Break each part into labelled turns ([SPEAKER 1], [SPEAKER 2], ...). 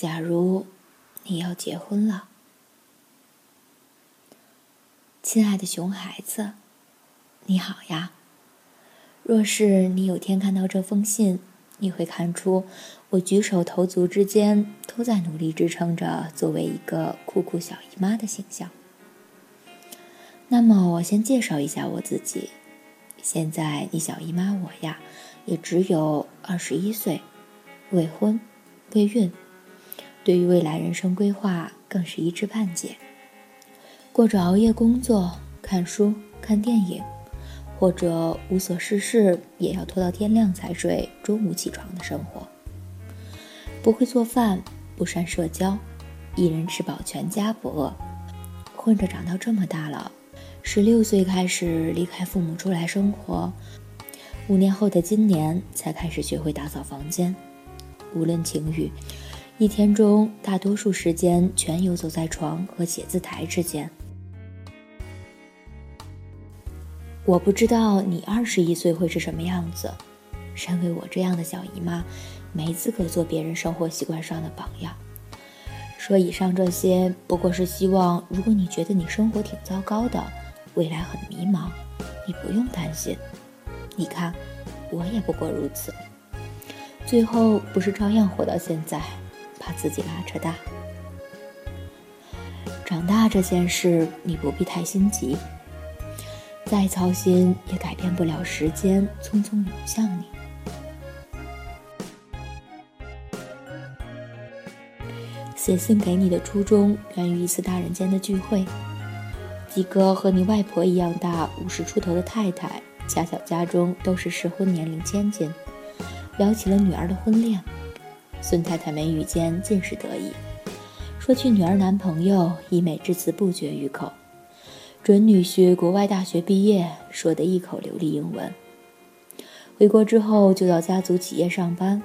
[SPEAKER 1] 假如你要结婚了，亲爱的熊孩子，你好呀。若是你有天看到这封信，你会看出我举手投足之间都在努力支撑着作为一个酷酷小姨妈的形象。那么，我先介绍一下我自己。现在你小姨妈我呀，也只有二十一岁，未婚，未孕，对于未来人生规划更是一知半解，过着熬夜工作、看书、看电影，或者无所事事也要拖到天亮才睡、中午起床的生活。不会做饭，不善社交，一人吃饱全家不饿，混着长到这么大了。十六岁开始离开父母出来生活，五年后的今年才开始学会打扫房间。无论晴雨，一天中大多数时间全游走在床和写字台之间。我不知道你二十一岁会是什么样子。身为我这样的小姨妈，没资格做别人生活习惯上的榜样。说以上这些，不过是希望，如果你觉得你生活挺糟糕的，未来很迷茫，你不用担心。你看，我也不过如此。最后不是照样活到现在，把自己拉扯大。长大这件事，你不必太心急。再操心也改变不了时间匆匆涌向你。写信给你的初衷源于一次大人间的聚会。几个和你外婆一样大、五十出头的太太，恰巧家中都是适婚年龄千金，聊起了女儿的婚恋。孙太太眉宇间尽是得意，说起女儿男朋友，溢美之词不绝于口。准女婿国外大学毕业，说得一口流利英文。回国之后就到家族企业上班，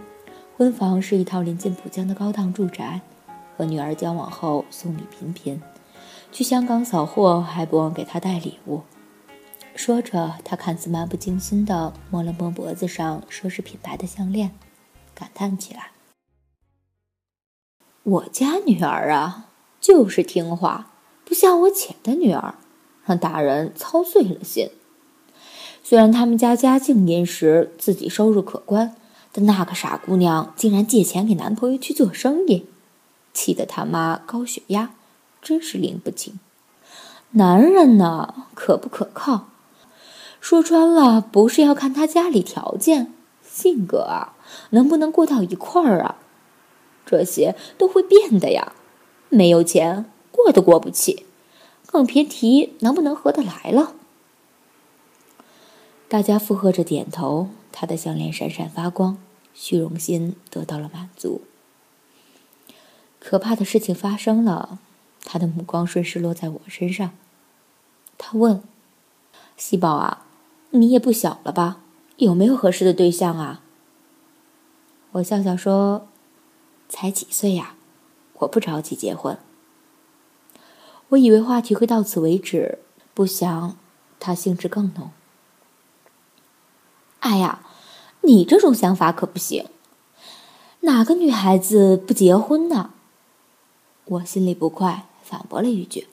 [SPEAKER 1] 婚房是一套临近浦江的高档住宅。和女儿交往后，送礼频频。去香港扫货，还不忘给她带礼物。说着，他看似漫不经心地摸了摸脖子上奢侈品牌的项链，感叹起来：“我家女儿啊，就是听话，不像我姐的女儿，让大人操碎了心。虽然他们家家境殷实，自己收入可观，但那个傻姑娘竟然借钱给男朋友去做生意，气得他妈高血压。”真是拎不清，男人呢可不可靠？说穿了，不是要看他家里条件、性格啊，能不能过到一块儿啊？这些都会变的呀。没有钱，过都过不起，更别提能不能合得来了。大家附和着点头，他的项链闪闪发光，虚荣心得到了满足。可怕的事情发生了。他的目光顺势落在我身上，他问：“西宝啊，你也不小了吧？有没有合适的对象啊？”我笑笑说：“才几岁呀，我不着急结婚。”我以为话题会到此为止，不想他兴致更浓。“哎呀，你这种想法可不行，哪个女孩子不结婚呢？”我心里不快。反驳了一句：“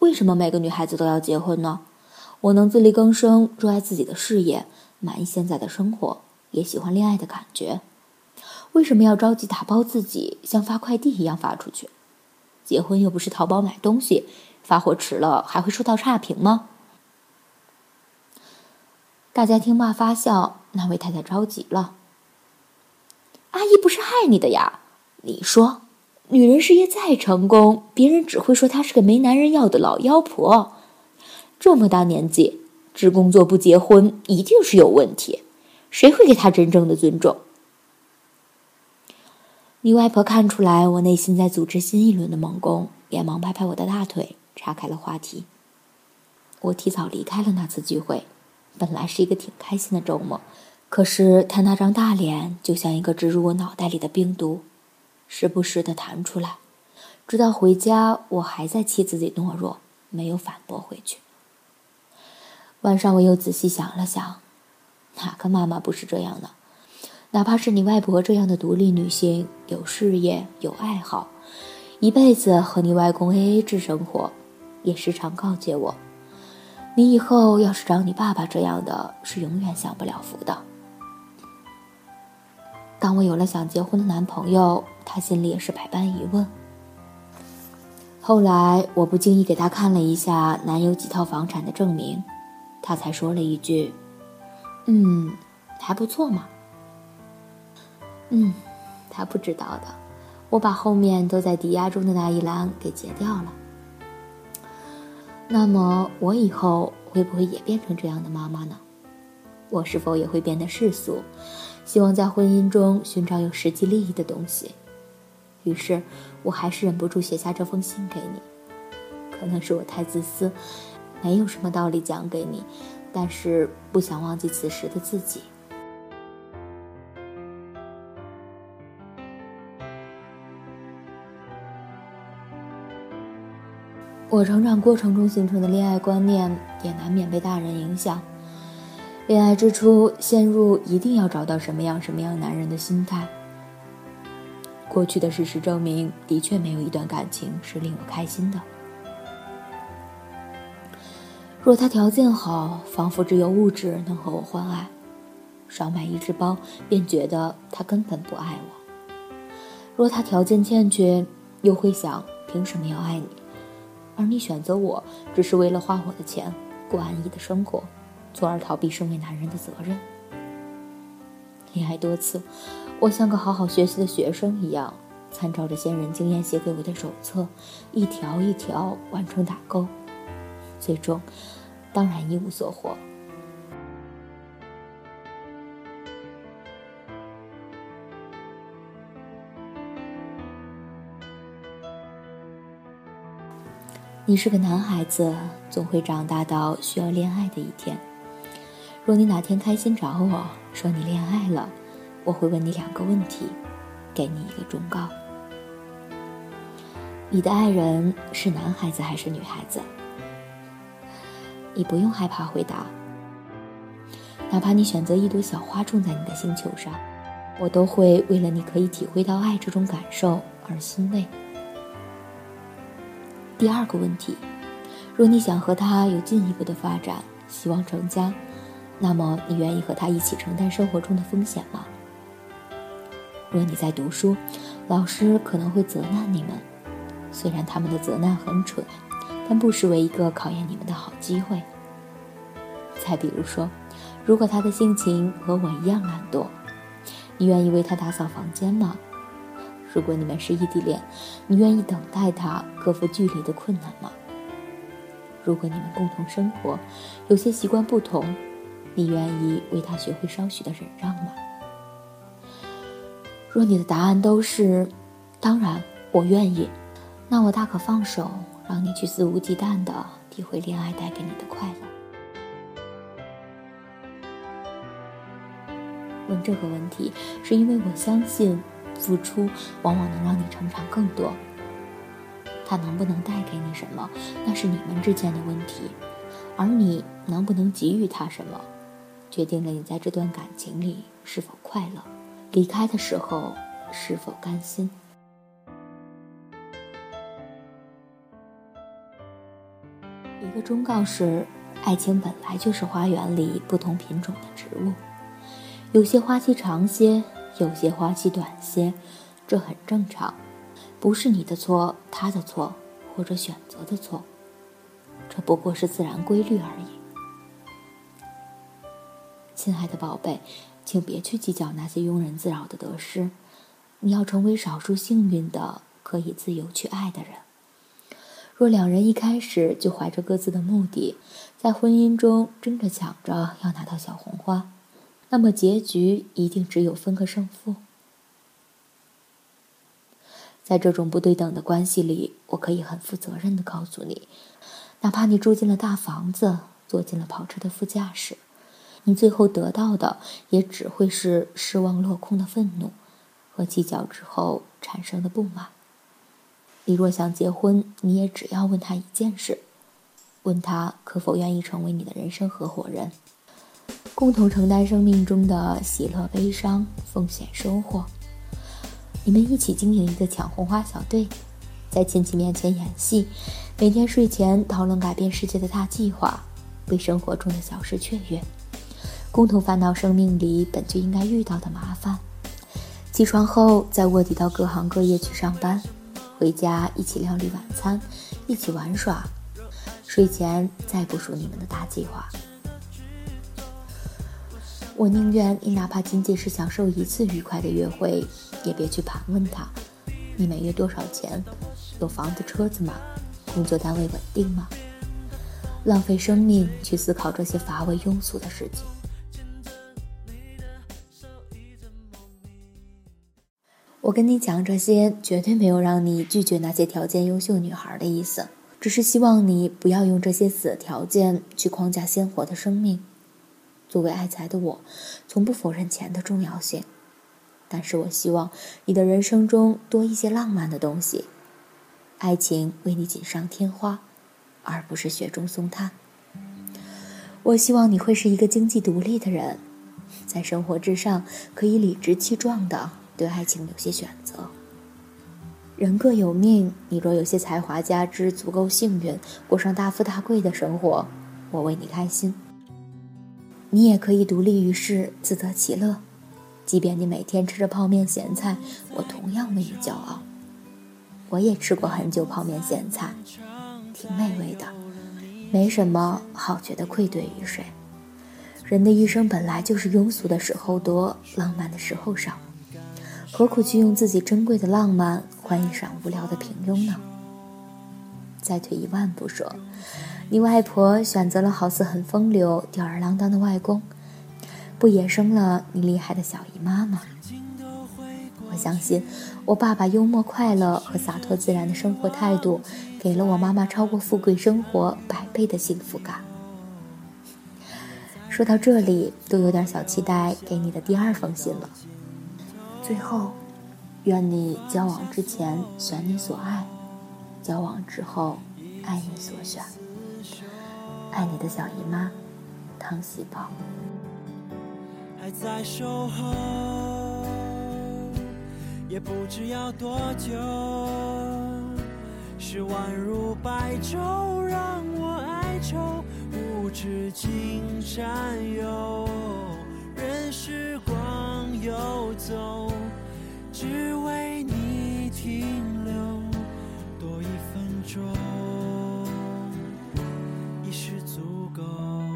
[SPEAKER 1] 为什么每个女孩子都要结婚呢？我能自力更生，热爱自己的事业，满意现在的生活，也喜欢恋爱的感觉。为什么要着急打包自己，像发快递一样发出去？结婚又不是淘宝买东西，发货迟了还会收到差评吗？”大家听罢发笑。那位太太着急了：“阿姨不是害你的呀，你说。”女人事业再成功，别人只会说她是个没男人要的老妖婆。这么大年纪，只工作不结婚，一定是有问题。谁会给她真正的尊重？你外婆看出来我内心在组织新一轮的猛攻，连忙拍拍我的大腿，岔开了话题。我提早离开了那次聚会，本来是一个挺开心的周末，可是他那张大脸就像一个植入我脑袋里的病毒。时不时的弹出来，直到回家，我还在气自己懦弱，没有反驳回去。晚上我又仔细想了想，哪个妈妈不是这样的？哪怕是你外婆这样的独立女性，有事业有爱好，一辈子和你外公 A A 制生活，也时常告诫我：你以后要是找你爸爸这样的，是永远享不了福的。当我有了想结婚的男朋友，他心里也是百般疑问。后来我不经意给他看了一下男友几套房产的证明，他才说了一句：“嗯，还不错嘛。”嗯，他不知道的，我把后面都在抵押中的那一栏给截掉了。那么我以后会不会也变成这样的妈妈呢？我是否也会变得世俗？希望在婚姻中寻找有实际利益的东西，于是我还是忍不住写下这封信给你。可能是我太自私，没有什么道理讲给你，但是不想忘记此时的自己。我成长过程中形成的恋爱观念，也难免被大人影响。恋爱之初，陷入一定要找到什么样什么样男人的心态。过去的事实证明，的确没有一段感情是令我开心的。若他条件好，仿佛只有物质能和我换爱；少买一只包，便觉得他根本不爱我。若他条件欠缺，又会想凭什么要爱你？而你选择我，只是为了花我的钱，过安逸的生活。从而逃避身为男人的责任。恋爱多次，我像个好好学习的学生一样，参照着先人经验写给我的手册，一条一条完成打勾，最终当然一无所获。你是个男孩子，总会长大到需要恋爱的一天。若你哪天开心找我说你恋爱了，我会问你两个问题，给你一个忠告：你的爱人是男孩子还是女孩子？你不用害怕回答，哪怕你选择一朵小花种在你的星球上，我都会为了你可以体会到爱这种感受而欣慰。第二个问题，若你想和他有进一步的发展，希望成家。那么，你愿意和他一起承担生活中的风险吗？若你在读书，老师可能会责难你们，虽然他们的责难很蠢，但不失为一个考验你们的好机会。再比如说，如果他的性情和我一样懒惰，你愿意为他打扫房间吗？如果你们是异地恋，你愿意等待他克服距离的困难吗？如果你们共同生活，有些习惯不同。你愿意为他学会稍许的忍让吗？若你的答案都是“当然，我愿意”，那我大可放手，让你去肆无忌惮的体会恋爱带给你的快乐。问这个问题，是因为我相信，付出往往能让你成长更多。他能不能带给你什么，那是你们之间的问题，而你能不能给予他什么？决定了你在这段感情里是否快乐，离开的时候是否甘心。一个忠告是：爱情本来就是花园里不同品种的植物，有些花期长些，有些花期短些，这很正常，不是你的错，他的错，或者选择的错，这不过是自然规律而已。亲爱的宝贝，请别去计较那些庸人自扰的得失。你要成为少数幸运的、可以自由去爱的人。若两人一开始就怀着各自的目的，在婚姻中争着抢着要拿到小红花，那么结局一定只有分个胜负。在这种不对等的关系里，我可以很负责任的告诉你，哪怕你住进了大房子，坐进了跑车的副驾驶。你最后得到的也只会是失望落空的愤怒，和计较之后产生的不满。你若想结婚，你也只要问他一件事：问他可否愿意成为你的人生合伙人。共同承担生命中的喜乐、悲伤、奉献、收获。你们一起经营一个抢红花小队，在亲戚面前演戏，每天睡前讨论改变世界的大计划，为生活中的小事雀跃，共同烦恼生命里本就应该遇到的麻烦。起床后再卧底到各行各业去上班，回家一起料理晚餐，一起玩耍，睡前再部署你们的大计划。我宁愿你哪怕仅仅是享受一次愉快的约会，也别去盘问他，你每月多少钱，有房子车子吗？工作单位稳定吗？浪费生命去思考这些乏味庸俗的事情。我跟你讲这些，绝对没有让你拒绝那些条件优秀女孩的意思，只是希望你不要用这些死条件去框架鲜活的生命。作为爱财的我，从不否认钱的重要性，但是我希望你的人生中多一些浪漫的东西，爱情为你锦上添花，而不是雪中送炭。我希望你会是一个经济独立的人，在生活之上可以理直气壮的对爱情有些选择。人各有命，你若有些才华加之，足够幸运，过上大富大贵的生活，我为你开心。你也可以独立于世，自得其乐。即便你每天吃着泡面咸菜，我同样为你骄傲。我也吃过很久泡面咸菜，挺美味的，没什么好觉得愧对于谁。人的一生本来就是庸俗的时候多，浪漫的时候少，何苦去用自己珍贵的浪漫换一场无聊的平庸呢？再退一万步说。你外婆选择了好似很风流、吊儿郎当的外公，不也生了你厉害的小姨妈吗？我相信，我爸爸幽默、快乐和洒脱自然的生活态度，给了我妈妈超过富贵生活百倍的幸福感。说到这里，都有点小期待给你的第二封信了。最后，愿你交往之前选你所爱，交往之后爱你所选。爱你的小姨妈，唐喜宝还在守候，也不知要多久，是宛如白昼让我哀愁，无止尽占有，任时光游走，只为你停留多一分钟。Oh.